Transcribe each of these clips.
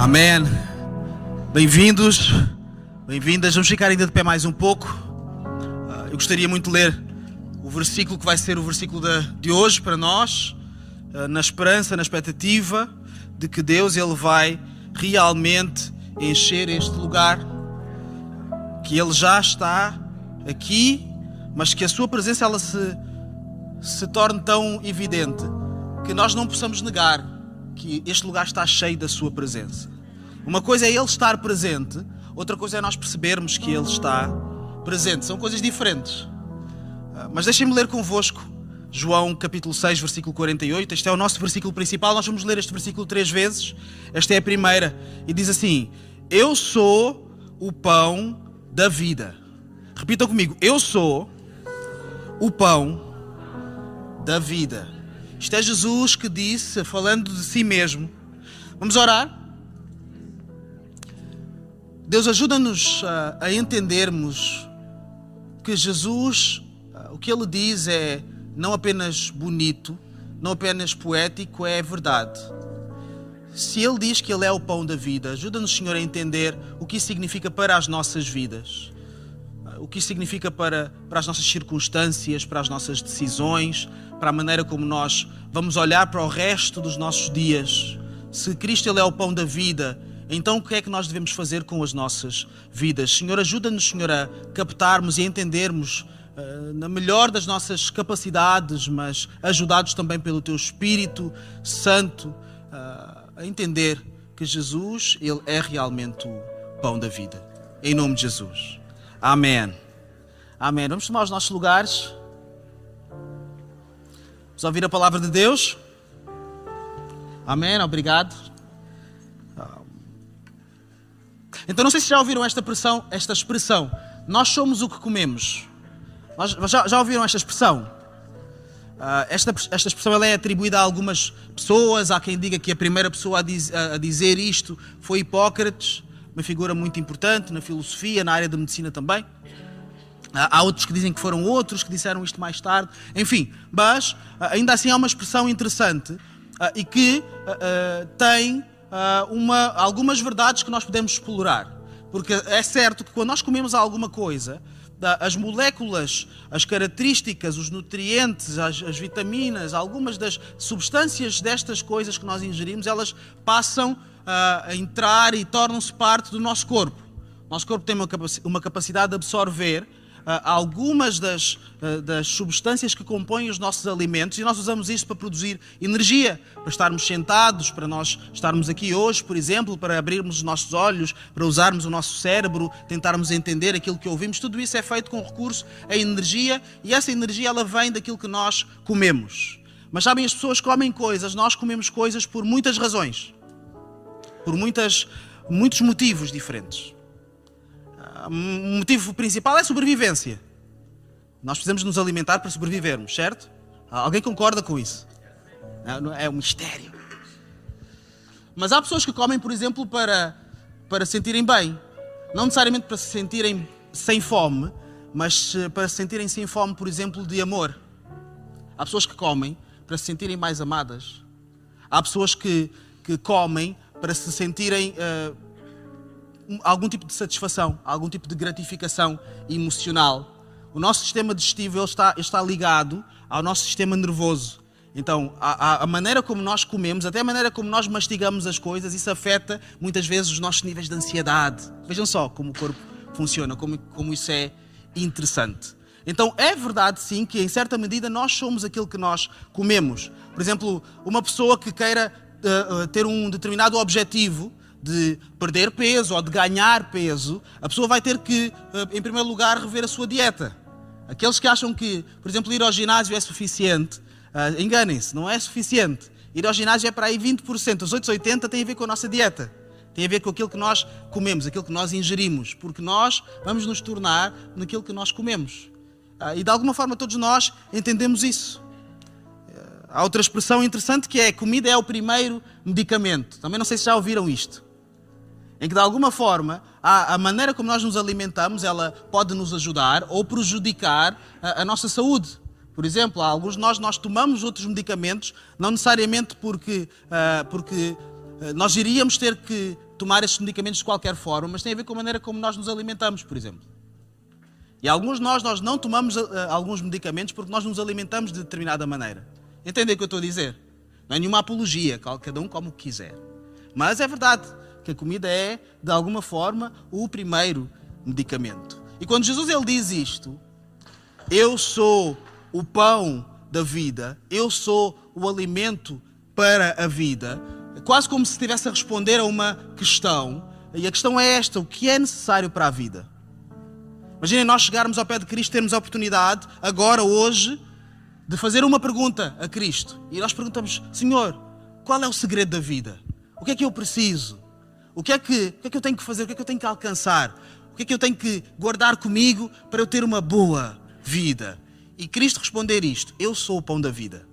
Amém. Bem-vindos, bem-vindas. Vamos ficar ainda de pé mais um pouco. Ah, eu gostaria muito de ler o versículo que vai ser o versículo de hoje para nós, ah, na esperança, na expectativa de que Deus ele vai realmente encher este lugar, que Ele já está aqui, mas que a Sua presença ela se, se torne tão evidente que nós não possamos negar que este lugar está cheio da Sua presença. Uma coisa é Ele estar presente, outra coisa é nós percebermos que Ele está presente. São coisas diferentes. Ah, mas deixem-me ler convosco João capítulo 6, versículo 48. Este é o nosso versículo principal. Nós vamos ler este versículo três vezes. Esta é a primeira. E diz assim: Eu sou o pão da vida. Repitam comigo: Eu sou o pão da vida. Isto é Jesus que disse, falando de si mesmo. Vamos orar? Deus ajuda-nos a, entendermos que Jesus, o que ele diz é não apenas bonito, não apenas poético, é verdade. Se Ele diz que Ele é o pão da vida, ajuda-nos, Senhor, a entender o que isso significa para as nossas vidas, o que isso significa para, para as nossas circunstâncias, para as nossas decisões, para a maneira como nós vamos olhar para o resto dos nossos dias. Se Cristo Ele é o pão da vida, então o que é que nós devemos fazer com as nossas vidas? Senhor, ajuda-nos, Senhor, a captarmos e entendermos eh, na melhor das nossas capacidades, mas ajudados também pelo Teu Espírito Santo eh, a entender que Jesus ele é realmente o pão da vida. Em nome de Jesus. Amém. Amém. Vamos tomar os nossos lugares. Vamos ouvir a palavra de Deus. Amém. Obrigado. Então não sei se já ouviram esta expressão, esta expressão. Nós somos o que comemos. Já, já ouviram esta expressão? Uh, esta, esta expressão ela é atribuída a algumas pessoas. Há quem diga que a primeira pessoa a, diz, a, a, dizer isto foi Hipócrates, uma figura muito importante na filosofia, na área da medicina também. Há outros que dizem que foram outros que disseram isto mais tarde. Enfim, mas uh, ainda assim há uma expressão interessante e que tem uma, algumas verdades que nós podemos explorar. Porque é certo que quando nós comemos alguma coisa, as moléculas, as características, os nutrientes, as, as, vitaminas, algumas das substâncias destas coisas que nós ingerimos, elas passam a entrar e tornam-se parte do nosso corpo. Nosso corpo tem uma capacidade de absorver ah, algumas das, ah, das substâncias que compõem os nossos alimentos e nós usamos isso para produzir energia, para estarmos sentados, para nós estarmos aqui hoje, por exemplo, para abrirmos os nossos olhos, para usarmos o nosso cérebro, tentarmos entender aquilo que ouvimos. Tudo isso é feito com recurso à energia e essa energia ela vem daquilo que nós comemos. Mas sabem, as pessoas comem coisas, nós comemos coisas por muitas razões, por muitas, muitos motivos diferentes o motivo principal é sobrevivência. Nós precisamos nos alimentar para sobrevivermos, certo? Alguém concorda com isso? É um mistério. Mas há pessoas que comem, por exemplo, para, para se sentirem bem. Não necessariamente para se sentirem sem fome, mas eh, para se sentirem sem fome, por exemplo, de amor. Há pessoas que comem para se sentirem mais amadas. Há pessoas que, que comem para se sentirem. Uh, algum tipo de satisfação, algum tipo de gratificação emocional. O nosso sistema digestivo ele está, está ligado ao nosso sistema nervoso. Então, a, a, maneira como nós comemos, até a maneira como nós mastigamos as coisas, isso afeta muitas vezes os nossos níveis de ansiedade. Vejam só como o corpo funciona, como, como isso é interessante. Então, é verdade sim que, em certa medida, nós somos aquilo que nós comemos. Por exemplo, uma pessoa que queira uh, uh, ter um determinado objetivo, de perder peso ou de ganhar peso, a pessoa vai ter que, eh, em primeiro lugar, rever a sua dieta. Aqueles que acham que, por exemplo, ir ao ginásio é suficiente, enganem-se, não é suficiente. Ir ao ginásio é para aí 20%, os outros 80% têm a ver com a nossa dieta. Tem a ver com aquilo que nós comemos, aquilo que nós ingerimos, porque nós vamos nos tornar naquilo que nós comemos. Uh, e de alguma forma todos nós entendemos isso. Há outra expressão interessante que é: comida é o primeiro medicamento. Também não sei se já ouviram isto em que de alguma forma a, a, maneira como nós nos alimentamos ela pode nos ajudar ou prejudicar a, a nossa saúde. Por exemplo, alguns de nós nós tomamos outros medicamentos não necessariamente porque uh, porque uh, nós iríamos ter que tomar estes medicamentos de qualquer forma, mas tem a ver com a maneira como nós nos alimentamos, por exemplo. E alguns de nós, nós não tomamos uh, alguns medicamentos porque nós nos alimentamos de determinada maneira. Entendem o que eu estou a dizer? Não é nenhuma apologia, cada um como quiser. Mas é verdade que a comida é, de alguma forma, o primeiro medicamento. E quando Jesus ele diz isto, eu sou o pão da vida, eu sou o alimento para a vida, quase como se estivesse a responder a uma questão. E a questão é esta: o que é necessário para a vida? Imaginem nós chegarmos ao pé de Cristo, termos a oportunidade, agora, hoje, de fazer uma pergunta a Cristo. E nós perguntamos: Senhor, qual é o segredo da vida? O que é que eu preciso? O que é que, o que, é que eu tenho que fazer? O que é que eu tenho que alcançar? O que é que eu tenho que guardar comigo para eu ter uma boa vida? E Cristo responder isto: Eu sou o pão da vida.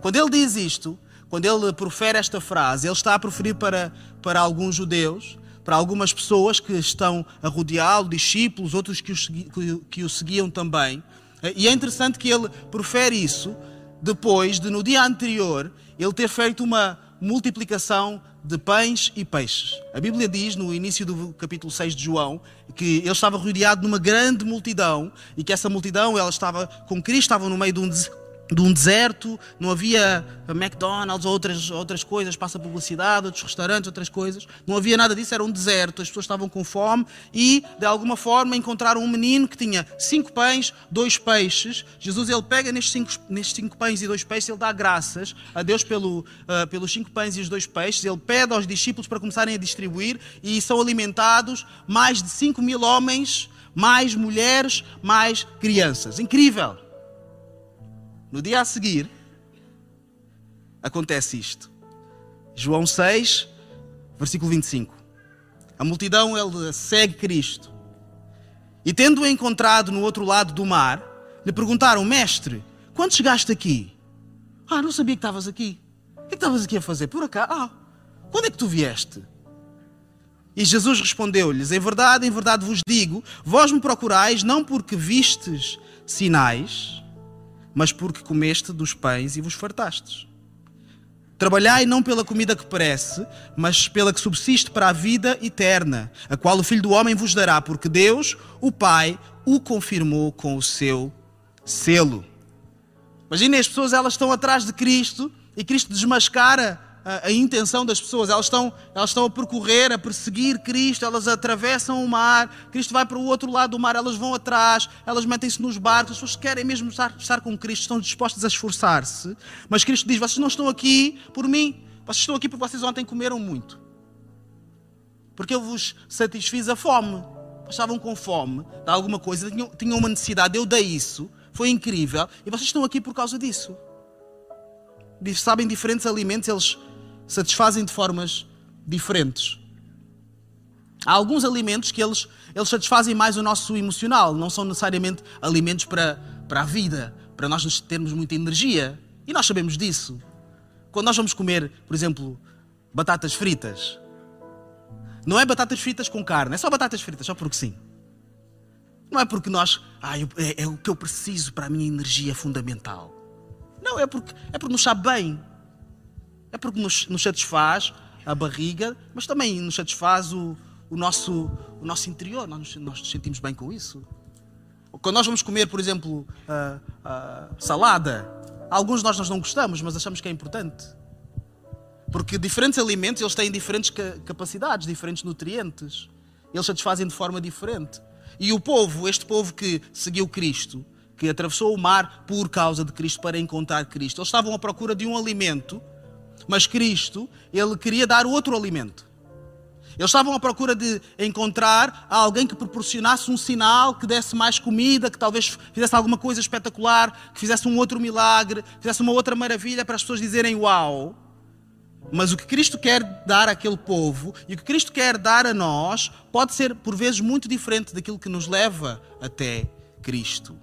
Quando ele diz isto, quando ele profere esta frase, ele está a proferir para, para alguns judeus, para algumas pessoas que estão a rodeá-lo, discípulos, outros que o, que o seguiam também. E é interessante que ele profere isso depois de, no dia anterior, ele ter feito uma multiplicação de pães e peixes. A Bíblia diz, no início do capítulo 6 de João, que ele estava rodeado de uma grande multidão e que essa multidão ela estava com Cristo, estava no meio de um de um deserto, não havia McDonald's ou outras, outras coisas, passa publicidade, outros restaurantes, outras coisas. Não havia nada disso, era um deserto, as pessoas estavam com fome e, de alguma forma, encontraram um menino que tinha cinco pães, dois peixes. Jesus, ele pega nestes cinco, nestes cinco pães e dois peixes, ele dá graças a Deus pelo, uh, pelos cinco pães e os dois peixes. Ele pede aos discípulos para começarem a distribuir e são alimentados mais de cinco mil homens, mais mulheres, mais crianças. Incrível! No dia a seguir, acontece isto. João 6, versículo 25. A multidão ele segue Cristo. E tendo-o encontrado no outro lado do mar, lhe perguntaram: Mestre, quando chegaste aqui? Ah, não sabia que estavas aqui. O que, é estavas aqui a fazer? Por acaso? Ah, quando é que tu vieste? E Jesus respondeu-lhes: Em verdade, em verdade vos digo, vós me procurais não porque vistes sinais, mas porque comeste dos pães e vos fartastes. Trabalhai não pela comida que perece, mas pela que subsiste para a vida eterna, a qual o Filho do Homem vos dará, porque Deus, o Pai, o confirmou com o seu selo. Imaginem, as pessoas elas estão atrás de Cristo e Cristo desmascara a, a, intenção das pessoas. Elas estão, elas estão a percorrer, a perseguir Cristo, elas atravessam o mar, Cristo vai para o outro lado do mar, elas vão atrás, elas metem-se nos barcos, as pessoas querem mesmo estar, estar com Cristo, estão dispostas a esforçar-se. Mas Cristo diz: vocês não estão aqui por mim, vocês estão aqui porque vocês ontem comeram muito. Porque eu vos satisfiz a fome. Estavam com fome de alguma coisa, tinham, tinham uma necessidade, eu dei isso, foi incrível, e vocês estão aqui por causa disso sabem diferentes alimentos, eles satisfazem de formas diferentes. Há alguns alimentos que eles, eles satisfazem mais o nosso emocional, não são necessariamente alimentos para, para a vida, para nós termos muita energia. E nós sabemos disso. Quando nós vamos comer, por exemplo, batatas fritas, não é batatas fritas com carne, é só batatas fritas, só porque sim. Não é porque nós, ah, é, é o que eu preciso para a minha energia fundamental. Não, é porque, é porque nos sabe bem. É porque nos, nos satisfaz a barriga, mas também nos satisfaz o, o, nosso, o nosso interior. Nós, nos sentimos bem com isso. Quando nós vamos comer, por exemplo, uh, uh, salada, alguns de nós, nós não gostamos, mas achamos que é importante. Porque diferentes alimentos eles têm diferentes capacidades, diferentes nutrientes. Eles satisfazem de forma diferente. E o povo, este povo que seguiu Cristo, que atravessou o mar por causa de Cristo para encontrar Cristo. Eles estavam à procura de um alimento, mas Cristo, ele queria dar outro alimento. Eles estavam à procura de encontrar alguém que proporcionasse um sinal, que desse mais comida, que talvez fizesse alguma coisa espetacular, que fizesse um outro milagre, fizesse uma outra maravilha para as pessoas dizerem uau. Mas o que Cristo quer dar àquele povo e o que Cristo quer dar a nós pode ser por vezes muito diferente daquilo que nos leva até Cristo.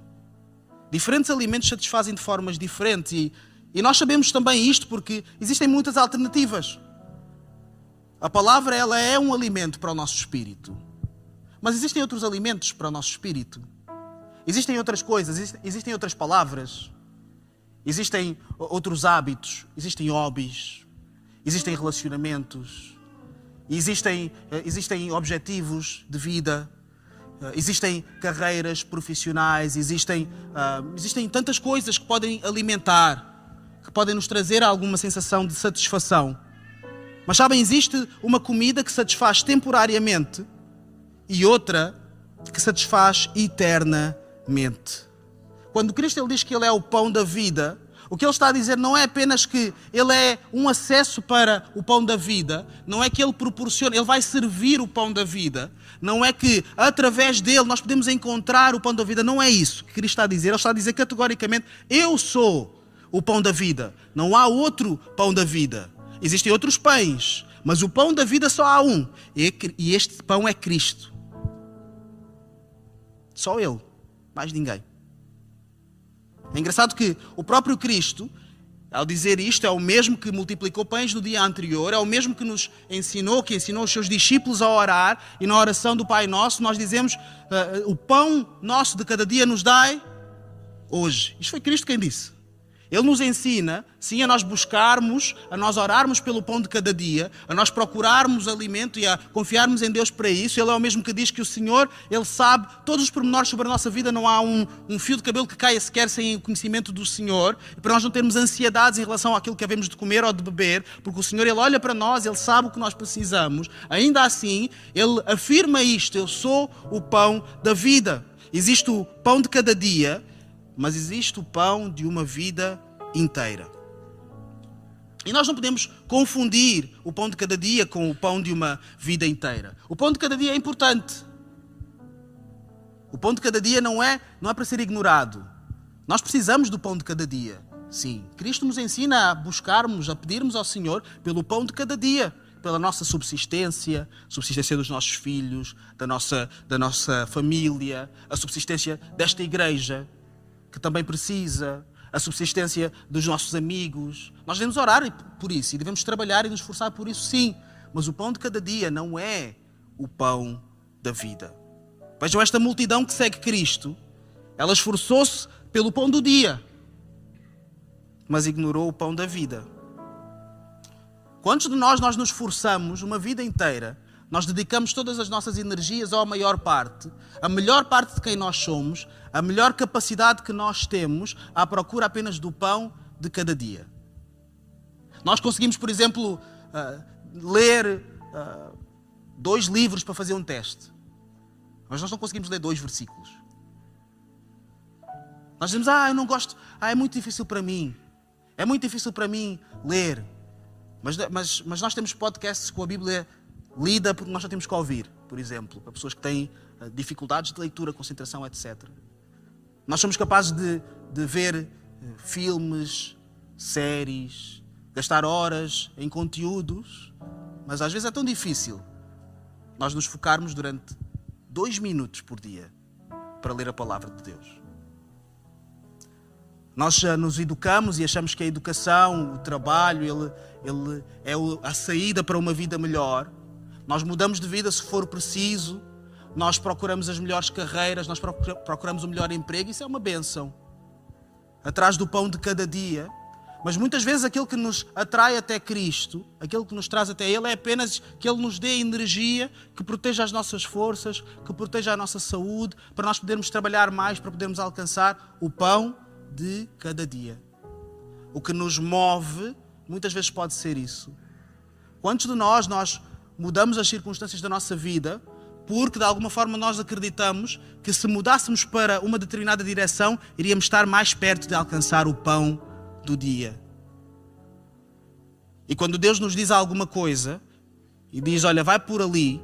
Diferentes alimentos satisfazem de formas diferentes e, e nós sabemos também isto porque existem muitas alternativas. A palavra ela é um alimento para o nosso espírito. Mas existem outros alimentos para o nosso espírito. Existem outras coisas, existem outras palavras. Existem outros hábitos, existem hobbies, existem relacionamentos, Existem, eh, existem objetivos de vida, eh, existem carreiras profissionais, existem, uh, existem tantas coisas que podem alimentar, que podem nos trazer alguma sensação de satisfação. Mas sabem, existe uma comida que satisfaz temporariamente e outra que satisfaz eternamente. Quando Cristo ele diz que Ele é o pão da vida, o que ele está a dizer não é apenas que ele é um acesso para o pão da vida, não é que ele proporciona, ele vai servir o pão da vida, não é que através dele nós podemos encontrar o pão da vida, não é isso que Cristo está a dizer. Ele está a dizer categoricamente: Eu sou o pão da vida, não há outro pão da vida. Existem outros pães, mas o pão da vida só há um, e este pão é Cristo. Só Ele, mais ninguém. É engraçado que o próprio Cristo, ao dizer isto, é o mesmo que multiplicou pães no dia anterior, é o mesmo que nos ensinou, que ensinou os seus discípulos a orar, e na oração do Pai Nosso nós dizemos: uh, O pão nosso de cada dia nos dai hoje. Isto foi Cristo quem disse. Ele nos ensina, sim, a nós buscarmos, a nós orarmos pelo pão de cada dia, a nós procurarmos alimento e a confiarmos em Deus para isso. Ele é o mesmo que diz que o Senhor, Ele sabe todos os pormenores sobre a nossa vida. Não há um, um fio de cabelo que caia sequer sem o conhecimento do Senhor. E para nós não termos ansiedades em relação àquilo que havemos de comer ou de beber, porque o Senhor, Ele olha para nós, Ele sabe o que nós precisamos. Ainda assim, Ele afirma isto: Eu sou o pão da vida. Existe o pão de cada dia mas existe o pão de uma vida inteira. E nós não podemos confundir o pão de cada dia com o pão de uma vida inteira. O pão de cada dia é importante. O pão de cada dia não é, não é para ser ignorado. Nós precisamos do pão de cada dia. Sim, Cristo nos ensina a buscarmos, a pedirmos ao Senhor pelo pão de cada dia, pela nossa subsistência, subsistência dos nossos filhos, da nossa, da nossa família, a subsistência desta igreja que também precisa, a subsistência dos nossos amigos. Nós devemos orar por isso e devemos trabalhar e nos esforçar por isso, sim. Mas o pão de cada dia não é o pão da vida. Vejam esta multidão que segue Cristo. Ela esforçou-se pelo pão do dia, mas ignorou o pão da vida. Quantos de nós nós nos esforçamos uma vida inteira nós dedicamos todas as nossas energias, ou a maior parte, a melhor parte de quem nós somos, a melhor capacidade que nós temos à procura apenas do pão de cada dia. Nós conseguimos, por exemplo, uh, ler uh, dois livros para fazer um teste, mas nós não conseguimos ler dois versículos. Nós dizemos, ah, eu não gosto, ah, é muito difícil para mim, é muito difícil para mim ler. Mas, mas, mas nós temos podcasts com a Bíblia lida porque nós já temos que ouvir, por exemplo, para pessoas que têm eh, dificuldades de leitura, concentração, etc. Nós somos capazes de, de ver eh, filmes, séries, gastar horas em conteúdos, mas às vezes é tão difícil nós nos focarmos durante dois minutos por dia para ler a palavra de Deus. Nós já nos educamos e achamos que a educação, o trabalho, ele, ele é a saída para uma vida melhor. Nós mudamos de vida se for preciso, nós procuramos as melhores carreiras, nós procuramos o melhor emprego, isso é uma benção. Atrás do pão de cada dia. Mas muitas vezes aquilo que nos atrai até Cristo, aquilo que nos traz até Ele, é apenas que Ele nos dê energia, que proteja as nossas forças, que proteja a nossa saúde, para nós podermos trabalhar mais, para podermos alcançar o pão de cada dia. O que nos move, muitas vezes pode ser isso. Quantos de nós, nós mudamos as circunstâncias da nossa vida porque de alguma forma nós acreditamos que se mudássemos para uma determinada direção, iríamos estar mais perto de alcançar o pão do dia. E quando Deus nos diz alguma coisa e diz: Olha, vai por ali,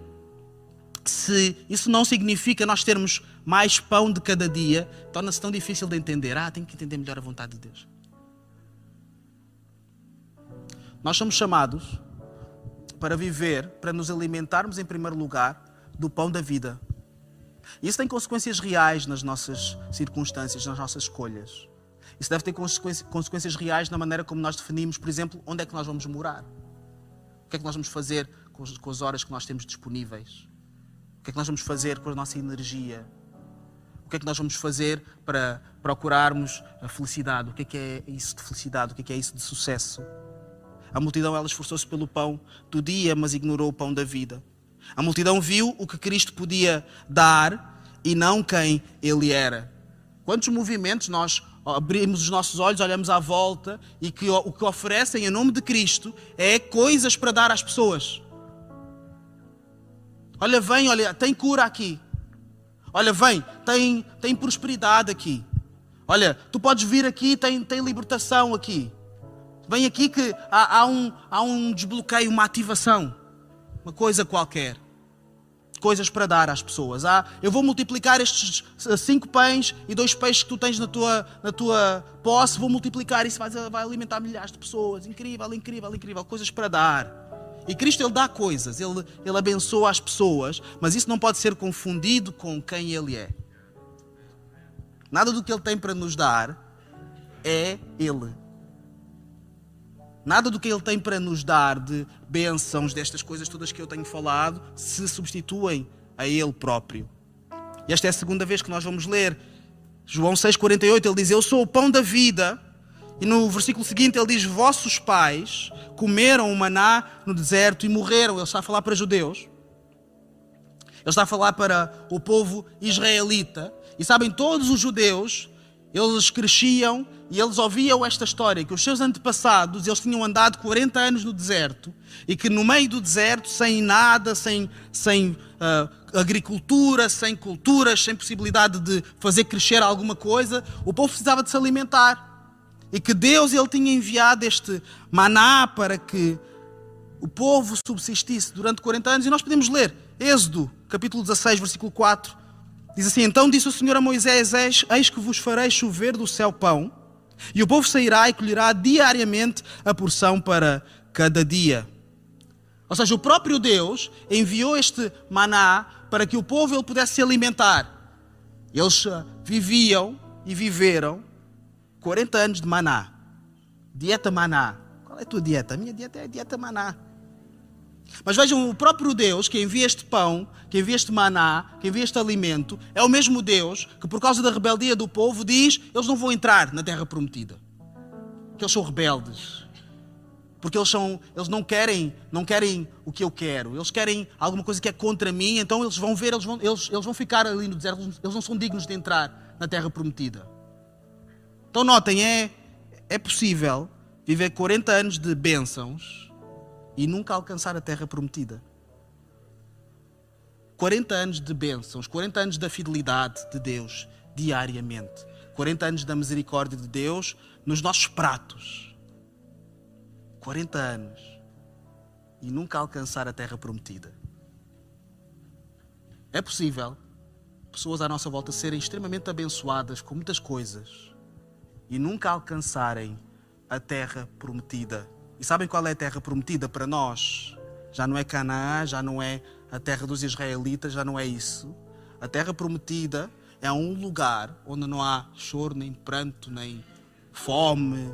se isso não significa nós termos mais pão de cada dia, torna-se tão difícil de entender. Ah, tenho que entender melhor a vontade de Deus. Nós somos chamados para viver, para nos alimentarmos em primeiro lugar do pão da vida. Isso tem consequências reais nas nossas circunstâncias, nas nossas escolhas. Isso deve ter consequências reais na maneira como nós definimos, por exemplo, onde é que nós vamos morar. O que é que nós vamos fazer com as horas que nós temos disponíveis? O que é que nós vamos fazer com a nossa energia? O que é que nós vamos fazer para procurarmos a felicidade? O que é que é isso de felicidade? O que é que é isso de sucesso? A multidão ela esforçou-se pelo pão do dia, mas ignorou o pão da vida. A multidão viu o que Cristo podia dar e não quem ele era. Quantos movimentos nós abrimos os nossos olhos, olhamos à volta e que o que oferecem em nome de Cristo é coisas para dar às pessoas. Olha, vem, olha, tem cura aqui. Olha, vem, tem, tem prosperidade aqui. Olha, tu podes vir aqui, tem, tem libertação aqui. Vem aqui que há, há, um, há um desbloqueio, uma ativação, uma coisa qualquer. Coisas para dar às pessoas. Ah, eu vou multiplicar estes cinco pães e dois peixes que tu tens na tua, na tua posse, vou multiplicar isso vai, vai alimentar milhares de pessoas. Incrível, incrível, incrível. Coisas para dar. E Cristo ele dá coisas, ele, ele abençoa as pessoas, mas isso não pode ser confundido com quem ele é. Nada do que ele tem para nos dar é ele. Nada do que ele tem para nos dar de bênçãos, destas coisas todas que eu tenho falado, se substituem a ele próprio. E esta é a segunda vez que nós vamos ler. João 6,48, ele diz: Eu sou o pão da vida. E no versículo seguinte ele diz: Vossos pais comeram o maná no deserto e morreram. Ele está a falar para judeus. Ele está a falar para o povo israelita. E sabem, todos os judeus, eles cresciam e eles ouviam esta história: que os seus antepassados eles tinham andado 40 anos no deserto e que no meio do deserto, sem nada, sem, sem uh, agricultura, sem culturas, sem possibilidade de fazer crescer alguma coisa, o povo precisava de se alimentar e que Deus ele tinha enviado este maná para que o povo subsistisse durante 40 anos. E nós podemos ler Êxodo, capítulo 16, versículo 4. Diz assim: Então disse o Senhor a Moisés: Eis, eis que vos farei chover do céu pão, e o povo sairá e colherá diariamente a porção para cada dia. Ou seja, o próprio Deus enviou este maná para que o povo ele pudesse se alimentar. Eles ah, viviam e viveram 40 anos de maná. Dieta maná. Qual é a tua dieta? A minha dieta é a dieta maná. Mas vejam, o próprio Deus que envia este pão, que envia este maná, que envia este alimento, é o mesmo Deus que, por causa da rebeldia do povo, diz: eles não vão entrar na terra prometida. Que eles são rebeldes. Porque eles, são, eles não, querem, não querem o que eu quero. Eles querem alguma coisa que é contra mim, então eles vão ver, eles vão, eles, eles vão ficar ali no deserto, eles não são dignos de entrar na terra prometida. Então notem, é, é possível viver 40 anos de bênçãos e nunca alcançar a terra prometida. 40 anos de bênçãos, 40 anos da fidelidade de Deus diariamente. 40 anos da misericórdia de Deus nos nossos pratos. 40 anos e nunca alcançar a terra prometida. É possível pessoas à nossa volta serem extremamente abençoadas com muitas coisas e nunca alcançarem a terra prometida. E sabem qual é a terra prometida para nós? Já não é Canaã, já não é a terra dos israelitas, já não é isso. A terra prometida é um lugar onde não há choro, nem pranto, nem fome.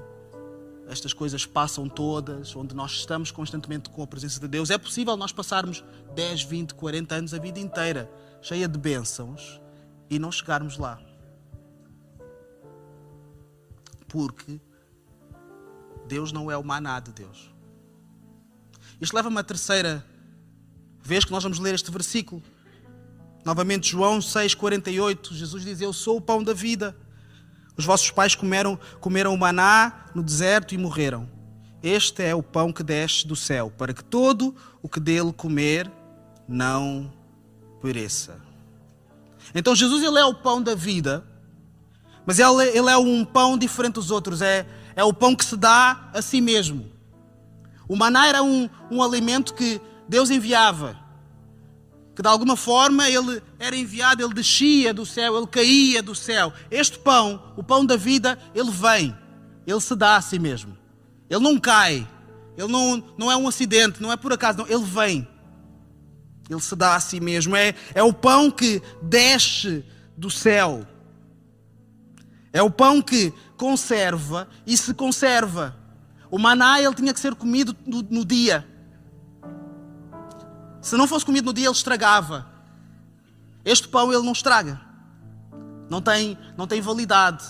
Estas coisas passam todas, onde nós estamos constantemente com a presença de Deus. É possível nós passarmos 10, 20, 40 anos, a vida inteira, cheia de bênçãos, e não chegarmos lá porque Deus não é o maná de Deus. Isto leva-me à terceira vez que nós vamos ler este versículo. Novamente, João 6,48. Jesus diz: Eu sou o pão da vida. Os vossos pais comeram, comeram o maná no deserto e morreram. Este é o pão que desce do céu, para que todo o que dele comer não pereça. Então, Jesus ele é o pão da vida mas ele, ele é um pão diferente dos outros, é, é o pão que se dá a si mesmo. O maná era um, um alimento que Deus enviava, que de alguma forma ele era enviado, ele descia do céu, ele caía do céu. Este pão, o pão da vida, ele vem, ele se dá a si mesmo. Ele não cai, ele não, não é um acidente, não é por acaso, não, ele vem. Ele se dá a si mesmo. É, é o pão que desce do céu. É o pão que conserva e se conserva. O maná ele tinha que ser comido no, no dia. Se não fosse comido no dia, ele estragava. Este pão ele não estraga. Não tem, não tem validade.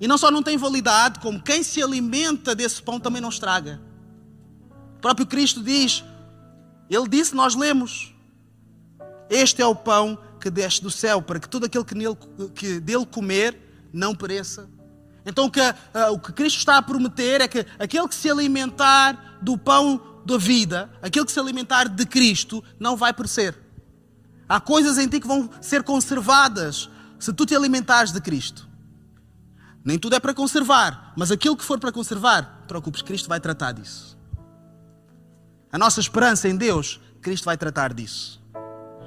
E não só não tem validade, como quem se alimenta desse pão também não estraga. próprio Cristo diz, ele disse, nós lemos: Este é o pão que desce do céu, para que todo aquele que, nele, que dele comer não pereça. Então o que, uh, o que Cristo está a prometer é que aquele que se alimentar do pão da vida, aquele que se alimentar de Cristo, não vai perecer. Há coisas em ti que vão ser conservadas se tu te alimentares de Cristo. Nem tudo é para conservar, mas aquilo que for para conservar, preocupes, Cristo vai tratar disso. A nossa esperança em Deus, Cristo vai tratar disso.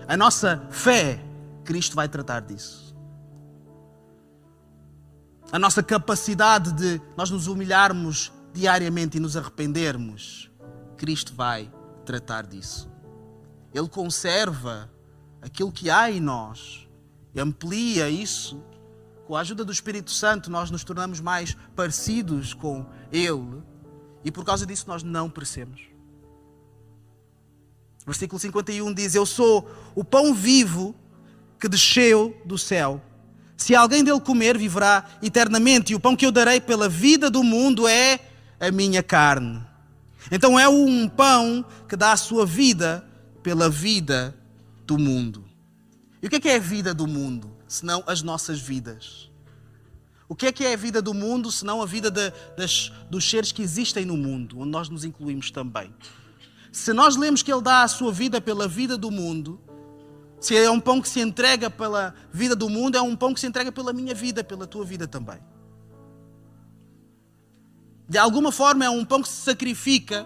A nossa fé, Cristo vai tratar disso. A nossa capacidade de nós nos humilharmos diariamente e nos arrependermos, Cristo vai tratar disso. Ele conserva aquilo que há em nós e amplia isso com a ajuda do Espírito Santo, nós nos tornamos mais parecidos com Ele e por causa disso nós não perecemos. Versículo 51 diz: Eu sou o pão vivo que desceu do céu. Se alguém dele comer, viverá eternamente, e o pão que eu darei pela vida do mundo é a minha carne. Então é um pão que dá a sua vida pela vida do mundo. E o que é, que é a vida do mundo? senão as nossas vidas. O que é que é a vida do mundo, senão a vida de, das, dos seres que existem no mundo, onde nós nos incluímos também? Se nós lemos que Ele dá a sua vida pela vida do mundo, se é um pão que se entrega pela vida do mundo, é um pão que se entrega pela minha vida, pela tua vida também. De alguma forma, é um pão que se sacrifica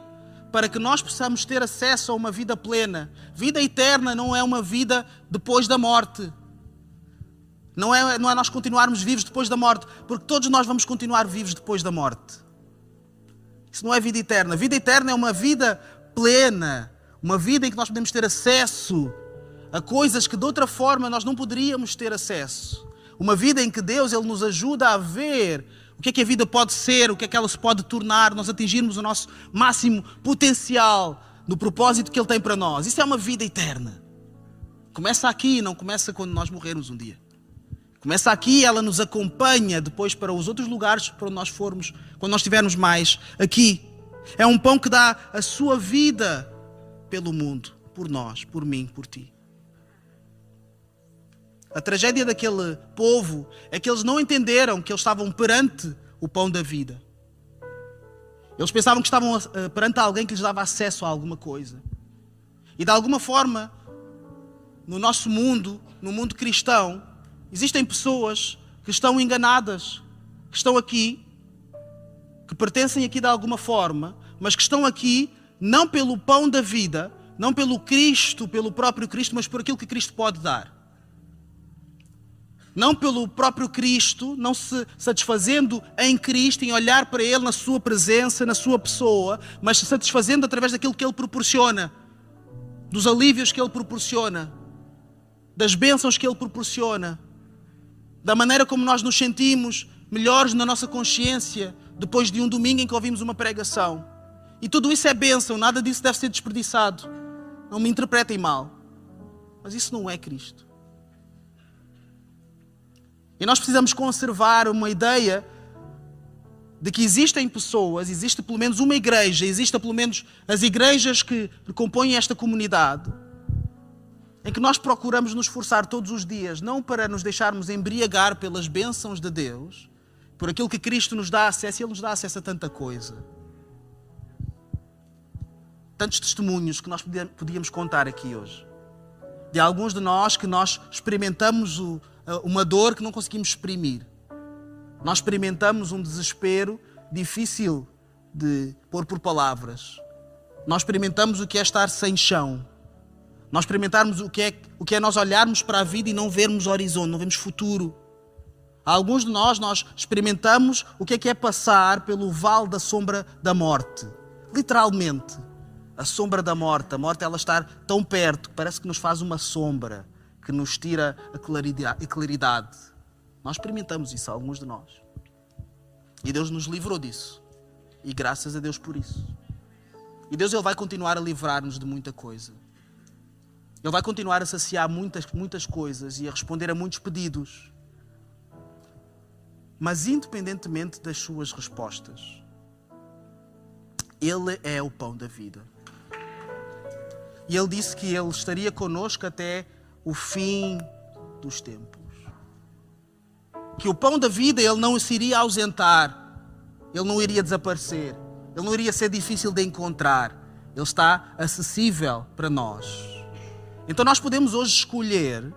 para que nós possamos ter acesso a uma vida plena. Vida eterna não é uma vida depois da morte. Não é, não é nós continuarmos vivos depois da morte, porque todos nós vamos continuar vivos depois da morte. Isso não é vida eterna. Vida eterna é uma vida plena, uma vida em que nós podemos ter acesso a coisas que de outra forma nós não poderíamos ter acesso. Uma vida em que Deus ele nos ajuda a ver o que é que a vida pode ser, o que é que ela se pode tornar, nós atingirmos o nosso máximo potencial no propósito que Ele tem para nós. Isso é uma vida eterna. Começa aqui, não começa quando nós morrermos um dia. Começa aqui, ela nos acompanha depois para os outros lugares para onde nós formos, quando nós estivermos mais aqui. É um pão que dá a sua vida pelo mundo, por nós, por mim, por ti. A tragédia daquele povo é que eles não entenderam que eles estavam perante o pão da vida. Eles pensavam que estavam eh, perante alguém que lhes dava acesso a alguma coisa. E de alguma forma, no nosso mundo, no mundo cristão, Existem pessoas que estão enganadas, que estão aqui, que pertencem aqui de alguma forma, mas que estão aqui não pelo pão da vida, não pelo Cristo, pelo próprio Cristo, mas por aquilo que Cristo pode dar. Não pelo próprio Cristo, não se satisfazendo em Cristo, em olhar para Ele na Sua presença, na Sua pessoa, mas se satisfazendo através daquilo que Ele proporciona, dos alívios que Ele proporciona, das bênçãos que Ele proporciona da maneira como nós nos sentimos melhores na nossa consciência depois de um domingo em que ouvimos uma pregação. E tudo isso é bênção, nada disso deve ser desperdiçado. Não me interpretem mal. Mas isso não é Cristo. E nós precisamos conservar uma ideia de que existem pessoas, existe pelo menos uma igreja, existe pelo menos as igrejas que compõem esta comunidade, em que nós procuramos nos esforçar todos os dias, não para nos deixarmos embriagar pelas bênçãos de Deus, por aquilo que Cristo nos dá acesso, e Ele nos dá acesso a tanta coisa. Tantos testemunhos que nós podíamos contar aqui hoje. De alguns de nós que nós experimentamos uma dor que não conseguimos exprimir. Nós experimentamos um desespero difícil de pôr por palavras. Nós experimentamos o que é estar sem chão. Nós experimentarmos o que, é, o que é nós olharmos para a vida e não vermos horizonte, não vemos futuro. alguns de nós, nós experimentamos o que é que é passar pelo vale da sombra da morte. Literalmente. A sombra da morte. A morte, ela estar tão perto que parece que nos faz uma sombra que nos tira a claridade. Nós experimentamos isso, alguns de nós. E Deus nos livrou disso. E graças a Deus por isso. E Deus ele vai continuar a livrar-nos de muita coisa. Ele vai continuar a saciar muitas, muitas coisas e a responder a muitos pedidos. Mas, independentemente das suas respostas, Ele é o pão da vida. E ele disse que ele estaria conosco até o fim dos tempos. Que o pão da vida ele não se iria ausentar, ele não iria desaparecer, ele não iria ser difícil de encontrar, ele está acessível para nós. Então nós podemos hoje escolher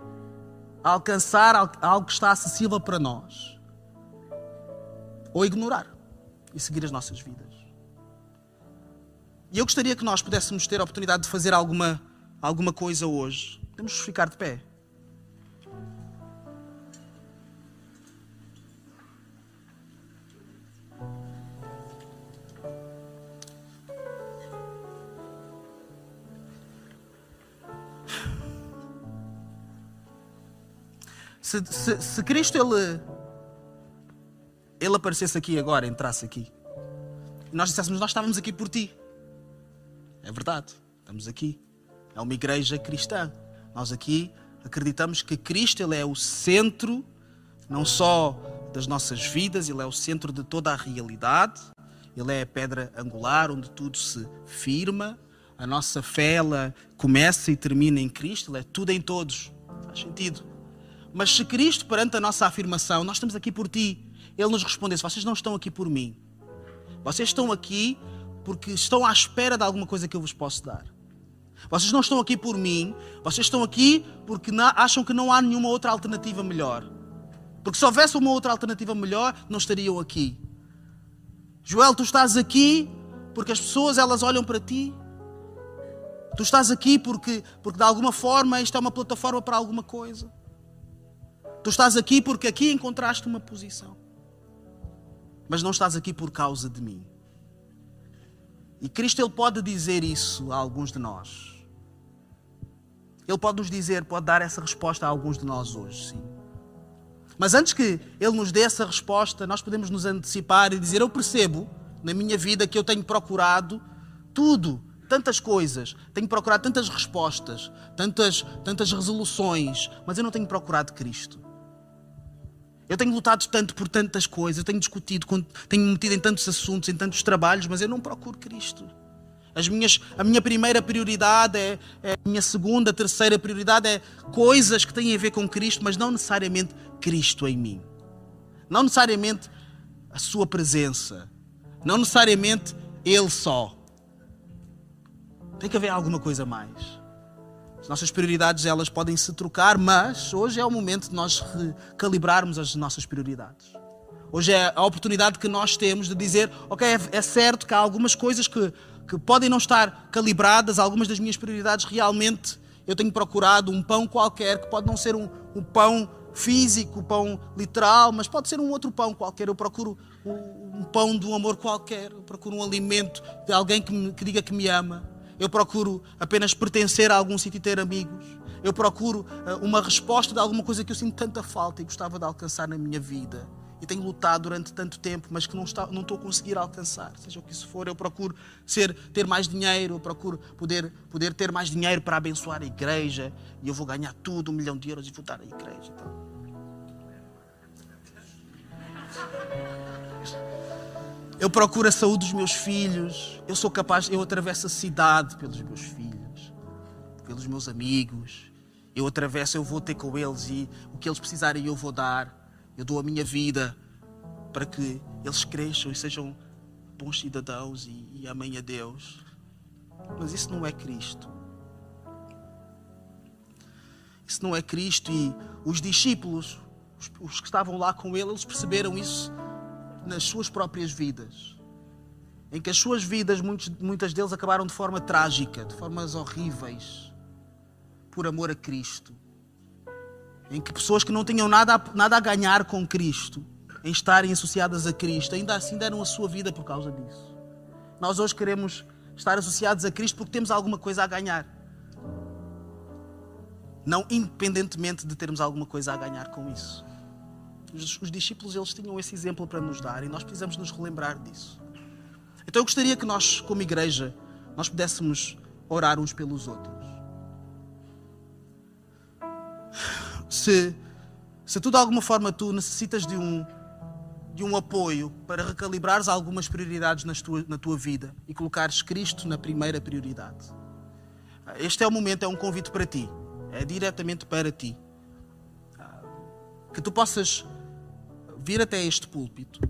alcançar algo que está acessível para nós ou ignorar e seguir as nossas vidas. E eu gostaria que nós pudéssemos ter a oportunidade de fazer alguma, alguma coisa hoje. Podemos ficar de pé. Se, se, se, Cristo ele, ele aparecesse aqui agora, entrasse aqui, e nós disséssemos: Nós estávamos aqui por ti. É verdade, estamos aqui. É uma igreja cristã. Nós aqui acreditamos que Cristo ele é o centro, não só das nossas vidas, ele é o centro de toda a realidade. Ele é a pedra angular onde tudo se firma. A nossa fé ela começa e termina em Cristo, ele é tudo em todos. Faz sentido. Mas se Cristo, perante a nossa afirmação, nós estamos aqui por ti, ele nos respondesse: vocês não estão aqui por mim. Vocês estão aqui porque estão à espera de alguma coisa que eu vos posso dar. Vocês não estão aqui por mim, vocês estão aqui porque acham que não há nenhuma outra alternativa melhor. Porque se houvesse uma outra alternativa melhor, não estariam aqui. Joel, tu estás aqui porque as pessoas elas olham para ti. Tu estás aqui porque, porque de alguma forma isto é uma plataforma para alguma coisa. Tu estás aqui porque aqui encontraste uma posição. Mas não estás aqui por causa de mim. E Cristo ele pode dizer isso a alguns de nós. Ele pode nos dizer, pode dar essa resposta a alguns de nós hoje, sim. Mas antes que Ele nos dê essa resposta, nós podemos nos antecipar e dizer: Eu percebo na minha vida que eu tenho procurado tudo, tantas coisas, tenho procurado tantas respostas, tantas, tantas resoluções, mas eu não tenho procurado Cristo. Eu tenho lutado tanto por tantas coisas, eu tenho discutido, tenho metido em tantos assuntos, em tantos trabalhos, mas eu não procuro Cristo. As minhas, a minha primeira prioridade é, é a minha segunda, terceira prioridade é coisas que têm a ver com Cristo, mas não necessariamente Cristo em mim. Não necessariamente a sua presença. Não necessariamente Ele só. Tem que haver alguma coisa mais. As nossas prioridades elas podem se trocar, mas hoje é o momento de nós recalibrarmos as nossas prioridades. Hoje é a oportunidade que nós temos de dizer, ok, é, é certo que há algumas coisas que, que podem não estar calibradas, algumas das minhas prioridades realmente eu tenho procurado um pão qualquer, que pode não ser um, um pão físico, um pão literal, mas pode ser um outro pão qualquer. Eu procuro um, um pão de um amor qualquer, eu procuro um alimento de alguém que, me, que diga que me ama. Eu procuro apenas pertencer a algum sítio e ter amigos. Eu procuro uh, uma resposta de alguma coisa que eu sinto tanta falta e gostava de alcançar na minha vida. E tenho lutado durante tanto tempo, mas que não, está, não estou a conseguir alcançar. Seja o que isso for, eu procuro ser, ter mais dinheiro, eu procuro poder, poder ter mais dinheiro para abençoar a igreja. E eu vou ganhar tudo, um milhão de euros, e vou dar à igreja. Então. Eu procuro a saúde dos meus filhos. Eu sou capaz, eu atravesso a cidade pelos meus filhos, pelos meus amigos. Eu atravesso, eu vou ter com eles e o que eles precisarem eu vou dar. Eu dou a minha vida para que eles cresçam e sejam bons cidadãos e, e amem a Deus. Mas isso não é Cristo. Isso não é Cristo e os discípulos, os, os que estavam lá com ele, eles perceberam isso nas suas próprias vidas, em que as suas vidas, muitos, muitas deles acabaram de forma trágica, de formas horríveis, por amor a Cristo. Em que pessoas que não tinham nada a, nada a ganhar com Cristo, em estarem associadas a Cristo, ainda assim deram a sua vida por causa disso. Nós hoje queremos estar associados a Cristo porque temos alguma coisa a ganhar. Não independentemente de termos alguma coisa a ganhar com isso. Os, os discípulos eles tinham esse exemplo para nos dar e nós precisamos nos relembrar disso. Então eu gostaria que nós, como igreja, nós pudéssemos orar uns pelos outros. Se, se tu de alguma forma tu necessitas de um de um apoio para recalibrares algumas prioridades nas tua, na tua vida e colocares Cristo na primeira prioridade. Este é o momento, é um convite para ti, é diretamente para ti. Que tu possas vir até este púlpito,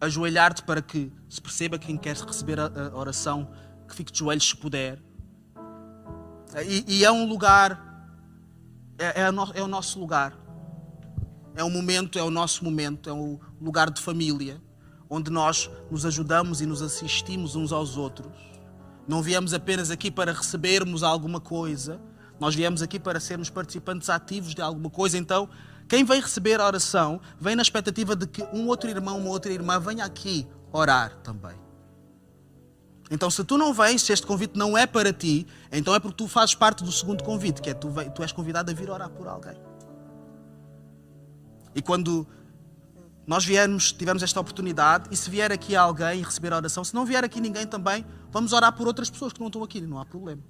ajoelhar-te para que se perceba quem quer receber a oração, que fique de joelhos se puder. E, e é um lugar, é, é, é o nosso lugar é um momento, é o nosso momento, é um lugar de família, onde nós nos ajudamos e nos assistimos uns aos outros. Não viemos apenas aqui para recebermos alguma coisa, nós viemos aqui para sermos participantes ativos de alguma coisa. Então, quem vem receber a oração vem na expectativa de que um outro irmão, uma outra irmã venha aqui orar também. Então, se tu não vens, se este convite não é para ti, então é porque tu fazes parte do segundo convite, que é tu, tu és convidado a vir orar por alguém. E quando nós viermos, tivermos esta oportunidade, e se vier aqui alguém receber a oração, se não vier aqui ninguém também, vamos orar por outras pessoas que não estão aqui, não há problema.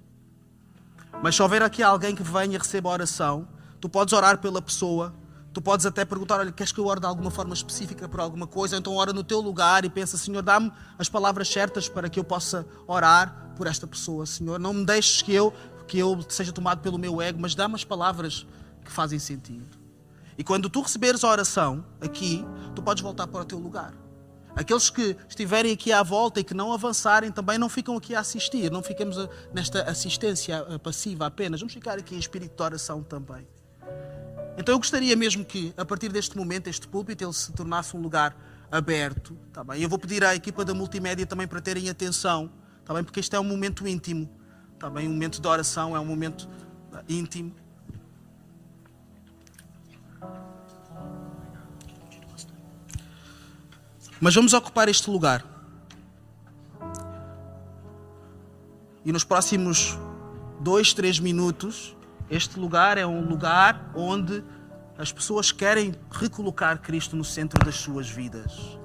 Mas se houver aqui alguém que venha e receba a oração, tu podes orar pela pessoa, tu podes até perguntar: olha, queres que eu ore de alguma forma específica por alguma coisa? Então ora no teu lugar e pensa: Senhor, dá-me as palavras certas para que eu possa orar por esta pessoa. Senhor, não me deixes que eu, que eu seja tomado pelo meu ego, mas dá-me as palavras que fazem sentido. E quando tu receberes a oração aqui, tu podes voltar para o teu lugar. Aqueles que estiverem aqui à volta e que não avançarem também não ficam aqui a assistir, não ficamos nesta assistência passiva apenas, vamos ficar aqui em espírito de oração também. Então eu gostaria mesmo que, a partir deste momento, este púlpito ele se tornasse um lugar aberto. Tá bem? Eu vou pedir à equipa da multimédia também para terem atenção, tá bem? porque este é um momento íntimo. Tá bem? Um momento de oração é um momento íntimo. Mas vamos ocupar este lugar. E nos próximos dois, três minutos, este lugar é um lugar onde as pessoas querem recolocar Cristo no centro das suas vidas.